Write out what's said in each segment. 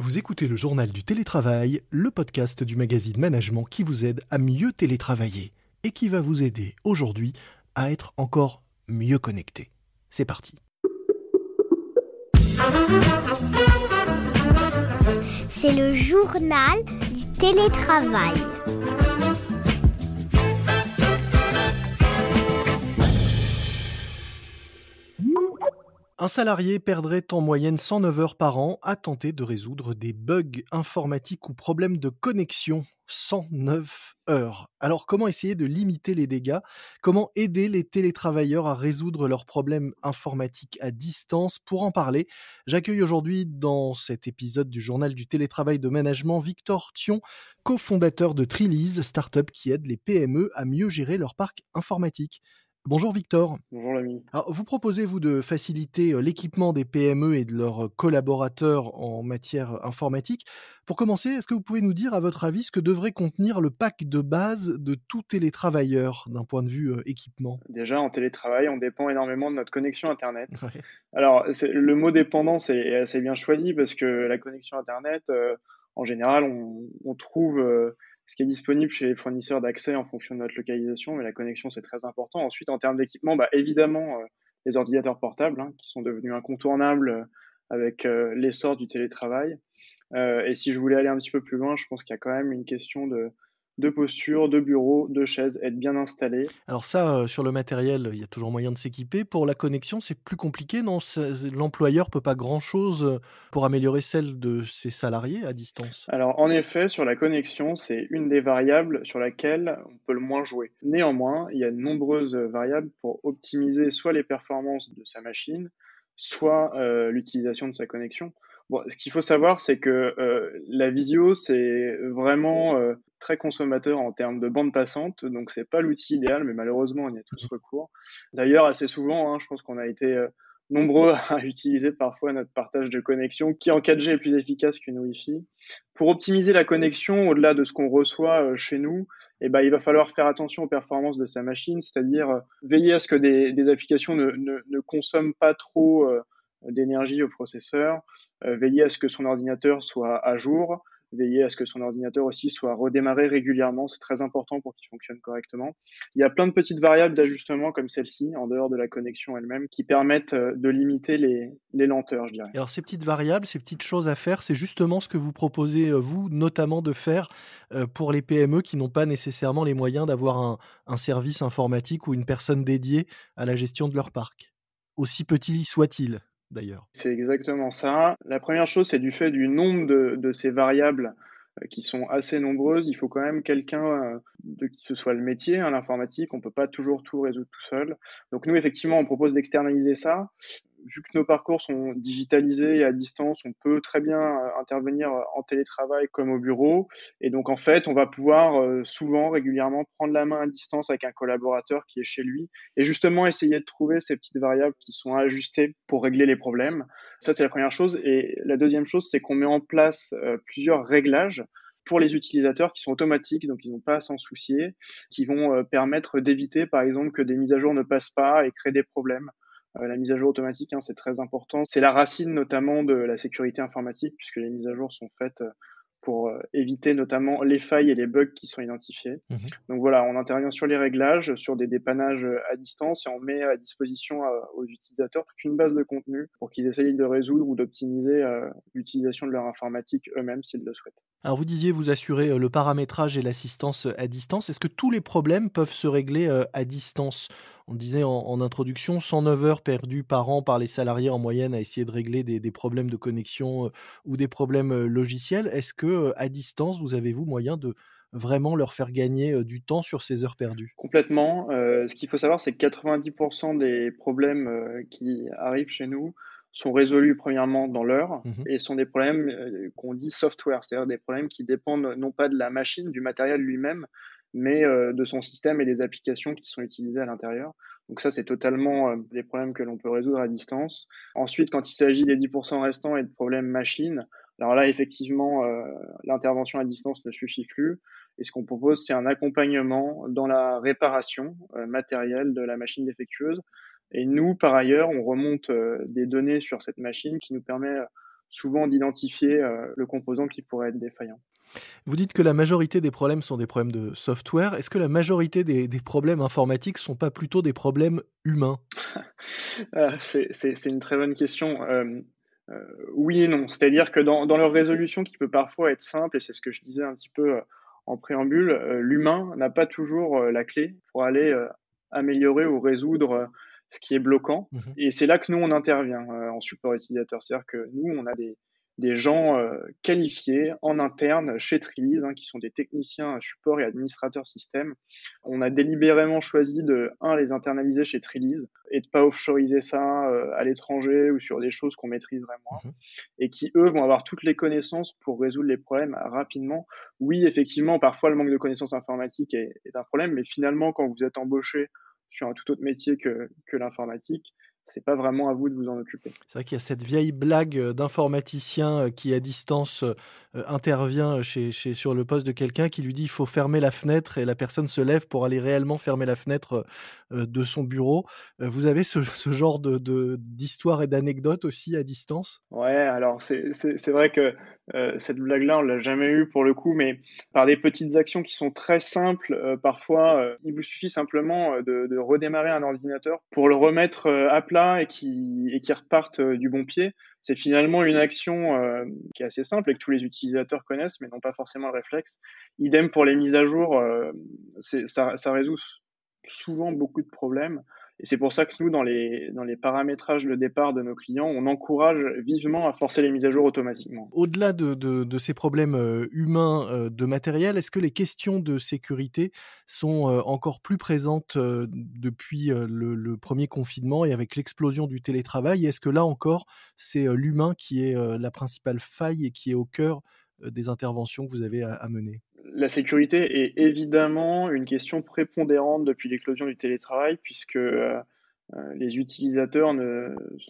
Vous écoutez le journal du télétravail, le podcast du magazine Management qui vous aide à mieux télétravailler et qui va vous aider aujourd'hui à être encore mieux connecté. C'est parti. C'est le journal du télétravail. Un salarié perdrait en moyenne 109 heures par an à tenter de résoudre des bugs informatiques ou problèmes de connexion. 109 heures. Alors comment essayer de limiter les dégâts? Comment aider les télétravailleurs à résoudre leurs problèmes informatiques à distance? Pour en parler, j'accueille aujourd'hui dans cet épisode du journal du télétravail de management Victor Thion, cofondateur de Trilise, startup qui aide les PME à mieux gérer leur parc informatique. Bonjour Victor. Bonjour l'ami. Alors, vous proposez, vous, de faciliter euh, l'équipement des PME et de leurs euh, collaborateurs en matière informatique? Pour commencer, est-ce que vous pouvez nous dire, à votre avis, ce que devrait contenir le pack de base de tout télétravailleur d'un point de vue euh, équipement? Déjà, en télétravail, on dépend énormément de notre connexion Internet. Alors, le mot dépendance est assez bien choisi parce que la connexion Internet, en général, on, trouve ce qui est disponible chez les fournisseurs d'accès en fonction de notre localisation, mais la connexion c'est très important. Ensuite, en termes d'équipement, bah, évidemment, euh, les ordinateurs portables hein, qui sont devenus incontournables euh, avec euh, l'essor du télétravail. et si je voulais aller un petit peu plus loin, je pense qu'il y a quand même une question de, de posture, de bureau, de chaises, être bien installé. Alors ça, euh, sur le matériel, il y a toujours moyen de s'équiper. Pour la connexion, c'est plus compliqué, non? L'employeur peut pas grand-chose euh, pour améliorer celle de ses salariés à distance? Alors en effet, sur la connexion, c'est une des variables sur laquelle on peut le moins jouer. Néanmoins, il y a de nombreuses variables pour optimiser soit les performances de sa machine, soit euh, l'utilisation de sa connexion. Bon, ce qu'il faut savoir, c'est que la visio, c'est vraiment très consommateur en termes de bande passante, donc c'est pas l'outil idéal, mais malheureusement on y a tous recours. D'ailleurs, assez souvent, hein, je pense qu'on a été euh, nombreux à utiliser parfois notre partage de connexion, qui en 4G est plus efficace qu'une Wi-Fi. Pour optimiser la connexion au-delà de ce qu'on reçoit euh, chez nous, eh ben, il va falloir faire attention aux performances de sa machine, c'est-à-dire euh, veiller à ce que des, des applications ne, ne, ne, consomment pas trop d'énergie au processeur, veiller à ce que son ordinateur soit à jour, veiller à ce que son ordinateur aussi soit redémarré régulièrement. C'est très important pour qu'il fonctionne correctement. Il y a plein de petites variables d'ajustement comme celle-ci, en dehors de la connexion elle-même, qui permettent euh, de limiter les, lenteurs, je dirais. Alors ces petites variables, ces petites choses à faire, c'est justement ce que vous proposez, euh, vous, notamment de faire euh, pour les PME qui n'ont pas nécessairement les moyens d'avoir un, un service informatique ou une personne dédiée à la gestion de leur parc, aussi petit soit-il C'est exactement ça. La première chose, c'est du fait du nombre de, ces variables euh, qui sont assez nombreuses, il faut quand même quelqu'un euh, de qui ce soit le métier, hein, l'informatique, on peut pas toujours tout résoudre tout seul. Donc nous, effectivement, on propose d'externaliser ça vu que nos parcours sont digitalisés et à distance, on peut très bien euh, intervenir euh, en télétravail comme au bureau. Et donc, en fait, on va pouvoir euh, souvent, régulièrement, prendre la main à distance avec un collaborateur qui est chez lui et justement essayer de trouver ces petites variables qui sont ajustées pour régler les problèmes. Ça, c'est la première chose. Et la deuxième chose, c'est qu'on met en place plusieurs réglages pour les utilisateurs qui sont automatiques, donc ils n'ont pas à s'en soucier, qui vont permettre d'éviter, par exemple, que des mises à jour ne passent pas et créent des problèmes. Euh, la mise à jour automatique, hein, c'est très important. C'est la racine notamment de la sécurité informatique, puisque les mises à jour sont faites euh, pour euh, éviter notamment les failles et les bugs qui sont identifiés. Mmh Donc voilà, on intervient sur les réglages, sur des dépannages à distance et on met à disposition aux utilisateurs toute une base de contenu pour qu'ils essayent de résoudre ou d'optimiser l'utilisation de leur informatique eux-mêmes s'ils le souhaitent. Alors vous disiez vous assurez le paramétrage et l'assistance à distance. Est-ce que tous les problèmes peuvent se régler à distance? On disait en, introduction, 109 heures perdues par an par les salariés en moyenne à essayer de régler des, problèmes de connexion euh, ou des problèmes euh, logiciels. Est-ce que euh, à distance, vous avez-vous moyen de vraiment leur faire gagner du temps sur ces heures perdues? Complètement. ce qu'il faut savoir, c'est que 90% des problèmes qui arrivent chez nous sont résolus premièrement dans l'heure mmh et sont des problèmes qu'on dit software, c'est-à-dire des problèmes qui dépendent non pas de la machine, du matériel lui-même, mais euh, de son système et des applications qui sont utilisées à l'intérieur. Donc ça, c'est totalement euh, des problèmes que l'on peut résoudre à distance. Ensuite, quand il s'agit des 10% restants et de problèmes machines, alors là, effectivement, euh, l'intervention à distance ne suffit plus. Et ce qu'on propose, c'est un accompagnement dans la réparation matérielle de la machine défectueuse. Et nous, par ailleurs, on remonte des données sur cette machine qui nous permet souvent d'identifier le composant qui pourrait être défaillant. Vous dites que la majorité des problèmes sont des problèmes de software. Est-ce que la majorité des, problèmes informatiques ne sont pas plutôt des problèmes humains? Ah, C'est une très bonne question. Euh, euh, oui et non. C'est-à-dire que dans, leur résolution, qui peut parfois être simple, et c'est ce que je disais un petit peu euh, en préambule, l'humain n'a pas toujours la clé pour aller améliorer ou résoudre ce qui est bloquant. Mmh et c'est là que nous, on intervient en support utilisateur. C'est-à-dire que nous, on a des, des gens euh, qualifiés en interne chez Trilise, hein, qui sont des techniciens support et administrateurs système. On a délibérément choisi de, un, les internaliser chez Trilise et de pas offshoriser ça euh, à l'étranger ou sur des choses qu'on maîtrise vraiment, mhm. et qui, eux, vont avoir toutes les connaissances pour résoudre les problèmes rapidement. Oui, effectivement, parfois le manque de connaissances informatiques est, est un problème, mais finalement, quand vous êtes embauché sur un tout autre métier que, que l'informatique, c'est pas vraiment à vous de vous en occuper. C'est vrai qu'il y a cette vieille blague euh, d'informaticien euh, qui à distance euh, intervient chez, sur le poste de quelqu'un qui lui dit il faut fermer la fenêtre et la personne se lève pour aller réellement fermer la fenêtre de son bureau. Vous avez ce, genre de, d'histoire et d'anecdotes aussi à distance? Ouais, alors c'est, vrai que cette blague-là, on l'a jamais eue pour le coup, mais par des petites actions qui sont très simples, parfois, il vous suffit simplement de, redémarrer un ordinateur pour le remettre à plat et qui, et euh, du bon pied, c'est finalement une action euh, qui est assez simple et que tous les utilisateurs connaissent, mais n'ont pas forcément le réflexe. Idem pour les mises à jour, euh, ça, ça résout souvent beaucoup de problèmes. Et c'est pour ça que nous, dans les, dans les paramétrages de départ de nos clients, on encourage vivement à forcer les mises à jour automatiquement. Au-delà de, de, ces problèmes euh, humains euh, de matériel, est-ce que les questions de sécurité sont euh, encore plus présentes depuis le, premier confinement et avec l'explosion du télétravail? Est-ce que là encore, c'est l'humain qui est la principale faille et qui est au cœur des interventions que vous avez à mener? La sécurité est évidemment une question prépondérante depuis l'éclosion du télétravail, puisque euh, euh, les utilisateurs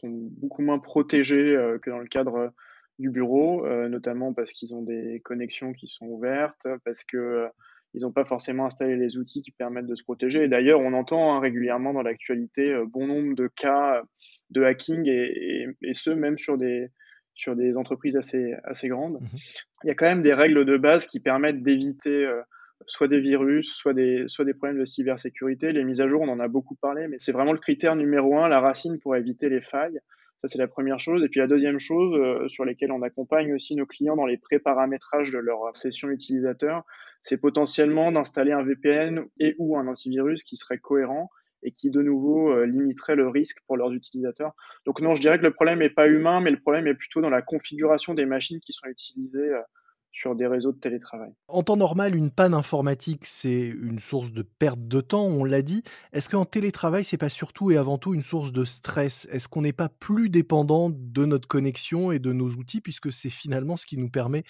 sont beaucoup moins protégés euh, que dans le cadre du bureau, notamment parce qu'ils ont des connexions qui sont ouvertes, parce que ils n'ont pas forcément installé les outils qui permettent de se protéger. Et d'ailleurs, on entend hein, régulièrement dans l'actualité bon nombre de cas de hacking, et, et ce, même sur des, sur des entreprises assez, assez grandes. Mhm. Il y a quand même des règles de base qui permettent d'éviter euh, soit des virus, soit des, soit des problèmes de cybersécurité. Les mises à jour, on en a beaucoup parlé, mais c'est vraiment le critère numéro un, la racine pour éviter les failles. Ça, c'est la première chose. Et puis la deuxième chose euh, sur lesquelles on accompagne aussi nos clients dans les pré-paramétrages de leur session utilisateur, c'est potentiellement d'installer un VPN et ou un antivirus qui serait cohérent et qui de nouveau euh, limiterait le risque pour leurs utilisateurs. Donc non, je dirais que le problème n'est pas humain, mais le problème est plutôt dans la configuration des machines qui sont utilisées euh, sur des réseaux de télétravail. En temps normal, une panne informatique, c'est une source de perte de temps, on l'a dit. Est-ce qu'en télétravail, c'est pas surtout et avant tout une source de stress? Est-ce qu'on n'est pas plus dépendant de notre connexion et de nos outils, puisque c'est finalement ce qui nous permet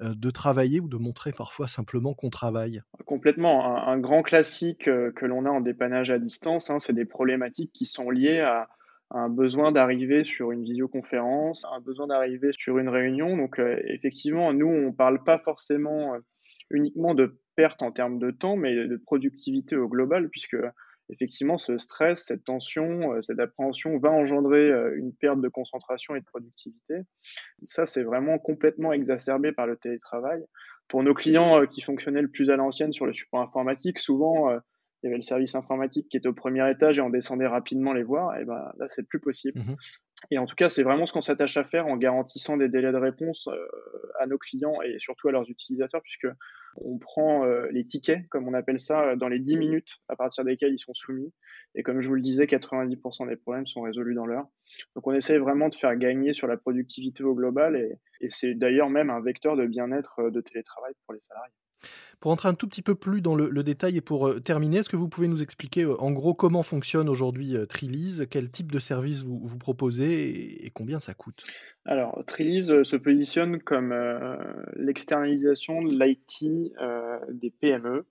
de travailler ou de montrer parfois simplement qu'on travaille? Complètement. Un, grand classique euh, que l'on a en dépannage à distance, hein, c'est des problématiques qui sont liées à, un besoin d'arriver sur une visioconférence, un besoin d'arriver sur une réunion. Donc euh, effectivement, nous, on ne parle pas forcément uniquement de perte en termes de temps, mais de productivité au global, puisque effectivement, ce stress, cette tension, euh, cette appréhension va engendrer euh, une perte de concentration et de productivité. Ça, c'est vraiment complètement exacerbé par le télétravail. Pour nos clients euh, qui fonctionnaient le plus à l'ancienne sur le support informatique, souvent, il y avait le service informatique qui était au premier étage et on descendait rapidement les voir. Et ben là, c'est plus possible. Mmh et en tout cas, c'est vraiment ce qu'on s'attache à faire en garantissant des délais de réponse euh, à nos clients et surtout à leurs utilisateurs, puisque on prend euh, les tickets, comme on appelle ça, dans les 10 minutes à partir desquels ils sont soumis. Et comme je vous le disais, 90% des problèmes sont résolus dans l'heure. Donc on essaye vraiment de faire gagner sur la productivité au global et, et c'est d'ailleurs même un vecteur de bien-être euh, de télétravail pour les salariés. Pour entrer un tout petit peu plus dans le, détail et pour euh, terminer, est-ce que vous pouvez nous expliquer euh, en gros comment fonctionne aujourd'hui euh, Trilise, quel type de service vous, vous proposez et combien ça coûte? Alors, Trilise euh, se positionne comme euh, l'externalisation de l'IT euh, des PME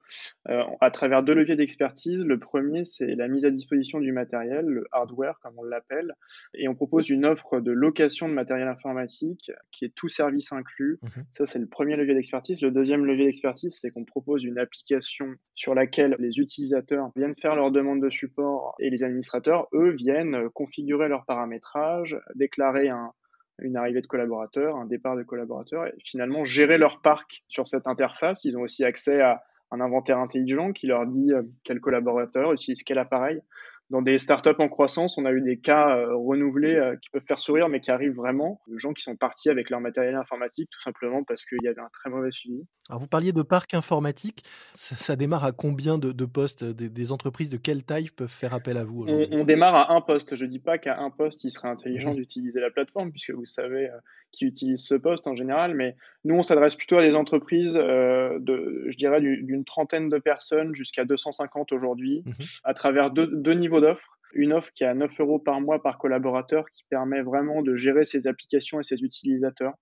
à travers deux leviers d'expertise. Le premier, c'est la mise à disposition du matériel, le hardware comme on l'appelle, et on propose une offre de location de matériel informatique qui est tout service inclus. Mhm. Ça, c'est le premier levier d'expertise. Le deuxième levier d'expertise, c'est qu'on propose une application sur laquelle les utilisateurs viennent faire leur demande de support et les administrateurs, eux, viennent configurer leur paramétrage, déclarer un une arrivée de collaborateurs, un départ de collaborateurs, et finalement gérer leur parc sur cette interface. Ils ont aussi accès à un inventaire intelligent qui leur dit euh, quel collaborateur utilise quel appareil dans des startups en croissance, on a eu des cas euh, renouvelés euh, qui peuvent faire sourire, mais qui arrivent vraiment. De gens qui sont partis avec leur matériel informatique tout simplement parce qu'il y avait un très mauvais suivi. Alors vous parliez de parc informatique. Ça, démarre à combien de, postes des, entreprises? De quelle taille peuvent faire appel à vous on, on, démarre à un poste. Je ne dis pas qu'à un poste, il serait intelligent d'utiliser la plateforme, puisque vous savez euh, qui utilise ce poste en général. Mais nous, on s'adresse plutôt à des entreprises de, je dirais, d'une trentaine de personnes jusqu'à 250 aujourd'hui, mmh à travers deux, deux niveaux d'offres. Une offre qui est à 9 euros par mois par collaborateur qui permet vraiment de gérer ses applications et ses utilisateurs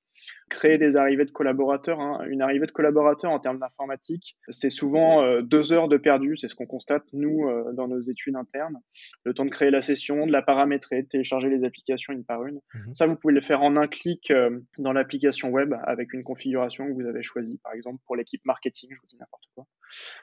créer des arrivées de collaborateurs. Hein. Une arrivée de collaborateur en termes d'informatique, c'est souvent euh, deux heures de perdu. C'est ce qu'on constate, nous, euh, dans nos études internes. Le temps de créer la session, de la paramétrer, de télécharger les applications une par une. Mhm. Ça, vous pouvez le faire en un clic euh, dans l'application web avec une configuration que vous avez choisie, par exemple, pour l'équipe marketing, je vous dis n'importe quoi.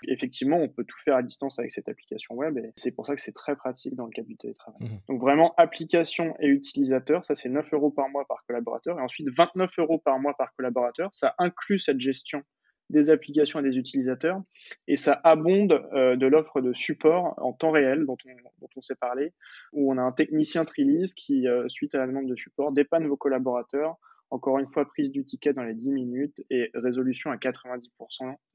Effectivement, on peut tout faire à distance avec cette application web et c'est pour ça que c'est très pratique dans le cadre du télétravail. Mhm. Donc vraiment, application et utilisateur, ça c'est 9 euros par mois par collaborateur et ensuite 29 euros par mois par collaborateur. Ça inclut cette gestion des applications et des utilisateurs et ça abonde euh, de l'offre de support en temps réel dont on, s'est parlé, où on a un technicien Trilise qui, euh, suite à la demande de support, dépanne vos collaborateurs encore une fois, prise du ticket dans les 10 minutes et résolution à 90%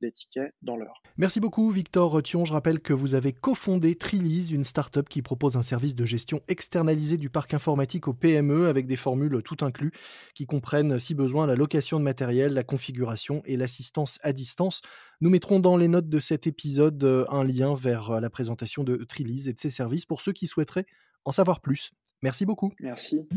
des tickets dans l'heure. Merci beaucoup, Victor Rethion. Je rappelle que vous avez cofondé Trilise, une start-up qui propose un service de gestion externalisé du parc informatique aux PME avec des formules tout inclus qui comprennent, si besoin, la location de matériel, la configuration et l'assistance à distance. Nous mettrons dans les notes de cet épisode euh, un lien vers euh, la présentation de Trilise et de ses services pour ceux qui souhaiteraient en savoir plus. Merci beaucoup. Merci.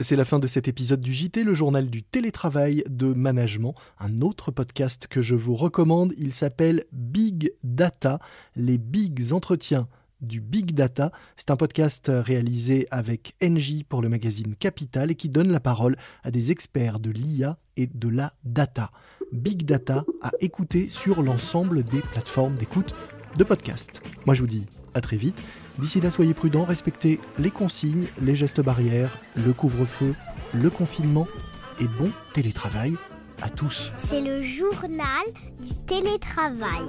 C'est la fin de cet épisode du JT, le journal du télétravail de management, un autre podcast que je vous recommande. Il s'appelle Big Data, les bigs entretiens du Big Data. C'est un podcast réalisé avec NJ pour le magazine Capital et qui donne la parole à des experts de l'IA et de la data. Big Data à écouter sur l'ensemble des plateformes d'écoute de podcast. Moi je vous dis à très vite. D'ici là, soyez prudents, respectez les consignes, les gestes barrières, le couvre-feu, le confinement et bon télétravail à tous. C'est le journal du télétravail.